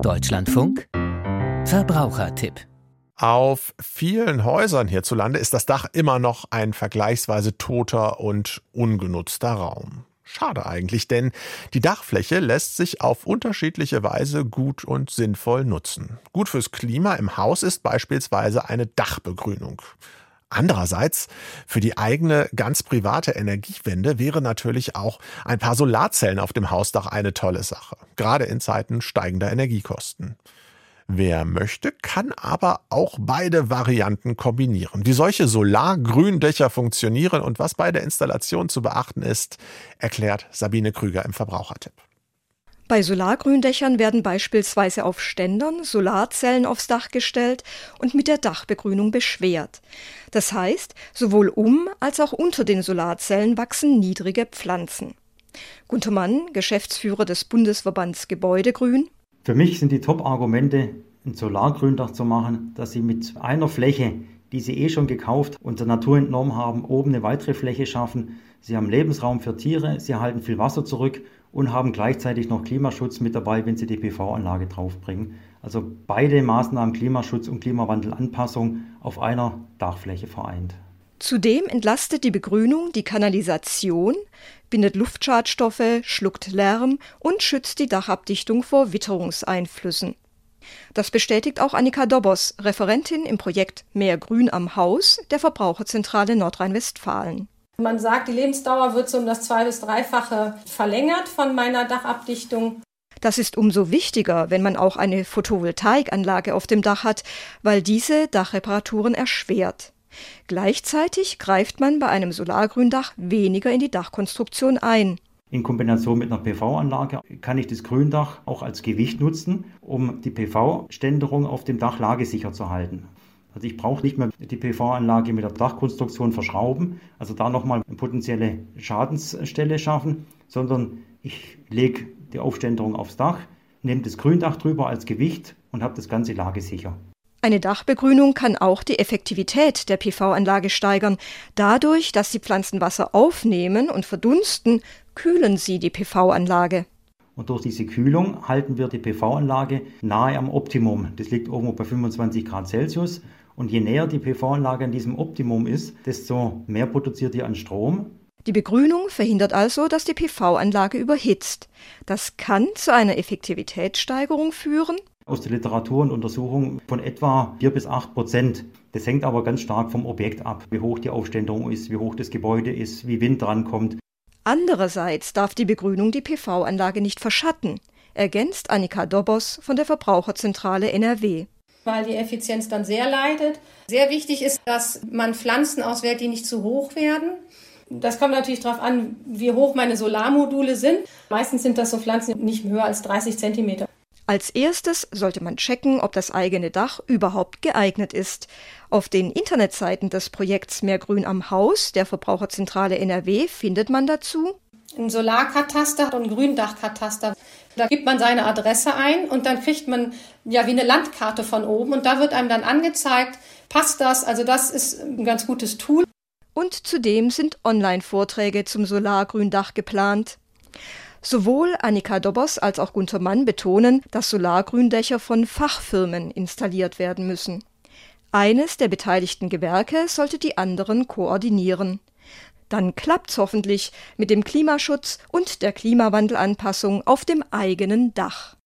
Deutschlandfunk Verbrauchertipp auf vielen Häusern hierzulande ist das Dach immer noch ein vergleichsweise toter und ungenutzter Raum. Schade eigentlich, denn die Dachfläche lässt sich auf unterschiedliche Weise gut und sinnvoll nutzen. Gut fürs Klima im Haus ist beispielsweise eine Dachbegrünung. Andererseits, für die eigene ganz private Energiewende wäre natürlich auch ein paar Solarzellen auf dem Hausdach eine tolle Sache, gerade in Zeiten steigender Energiekosten. Wer möchte, kann aber auch beide Varianten kombinieren. Wie solche Solargründächer funktionieren und was bei der Installation zu beachten ist, erklärt Sabine Krüger im Verbrauchertipp. Bei Solargründächern werden beispielsweise auf Ständern Solarzellen aufs Dach gestellt und mit der Dachbegrünung beschwert. Das heißt, sowohl um als auch unter den Solarzellen wachsen niedrige Pflanzen. Gunter Mann, Geschäftsführer des Bundesverbands Gebäudegrün. Für mich sind die Top-Argumente, ein Solargründach zu machen, dass Sie mit einer Fläche, die Sie eh schon gekauft und der Natur entnommen haben, oben eine weitere Fläche schaffen. Sie haben Lebensraum für Tiere, Sie halten viel Wasser zurück und haben gleichzeitig noch Klimaschutz mit dabei, wenn Sie die PV-Anlage draufbringen. Also beide Maßnahmen Klimaschutz und Klimawandelanpassung auf einer Dachfläche vereint. Zudem entlastet die Begrünung die Kanalisation, bindet Luftschadstoffe, schluckt Lärm und schützt die Dachabdichtung vor Witterungseinflüssen. Das bestätigt auch Annika Dobos, Referentin im Projekt Mehr Grün am Haus der Verbraucherzentrale Nordrhein-Westfalen. Man sagt, die Lebensdauer wird so um das zwei- bis dreifache verlängert von meiner Dachabdichtung. Das ist umso wichtiger, wenn man auch eine Photovoltaikanlage auf dem Dach hat, weil diese Dachreparaturen erschwert. Gleichzeitig greift man bei einem Solargründach weniger in die Dachkonstruktion ein. In Kombination mit einer PV-Anlage kann ich das Gründach auch als Gewicht nutzen, um die PV-Ständerung auf dem Dach lagesicher zu halten. Also ich brauche nicht mehr die PV-Anlage mit der Dachkonstruktion verschrauben, also da nochmal eine potenzielle Schadensstelle schaffen, sondern ich lege die Aufständerung aufs Dach, nehme das Gründach drüber als Gewicht und habe das Ganze lagesicher. Eine Dachbegrünung kann auch die Effektivität der PV-Anlage steigern. Dadurch, dass die Pflanzen Wasser aufnehmen und verdunsten, kühlen sie die PV-Anlage. Und durch diese Kühlung halten wir die PV-Anlage nahe am Optimum. Das liegt irgendwo bei 25 Grad Celsius. Und je näher die PV-Anlage an diesem Optimum ist, desto mehr produziert ihr an Strom. Die Begrünung verhindert also, dass die PV-Anlage überhitzt. Das kann zu einer Effektivitätssteigerung führen, aus der Literatur und Untersuchungen von etwa 4 bis 8 Prozent. Das hängt aber ganz stark vom Objekt ab, wie hoch die Aufständerung ist, wie hoch das Gebäude ist, wie Wind drankommt. Andererseits darf die Begrünung die PV-Anlage nicht verschatten, ergänzt Annika Dobos von der Verbraucherzentrale NRW. Weil die Effizienz dann sehr leidet. Sehr wichtig ist, dass man Pflanzen auswählt, die nicht zu hoch werden. Das kommt natürlich darauf an, wie hoch meine Solarmodule sind. Meistens sind das so Pflanzen nicht höher als 30 Zentimeter. Als erstes sollte man checken, ob das eigene Dach überhaupt geeignet ist. Auf den Internetseiten des Projekts Mehr Grün am Haus der Verbraucherzentrale NRW findet man dazu ein Solarkataster und ein Gründachkataster. Da gibt man seine Adresse ein und dann kriegt man ja wie eine Landkarte von oben und da wird einem dann angezeigt, passt das? Also das ist ein ganz gutes Tool. Und zudem sind Online-Vorträge zum Solargründach geplant. Sowohl Annika Dobbers als auch Gunther Mann betonen, dass Solargründächer von Fachfirmen installiert werden müssen. Eines der beteiligten Gewerke sollte die anderen koordinieren. Dann klappt's hoffentlich mit dem Klimaschutz und der Klimawandelanpassung auf dem eigenen Dach.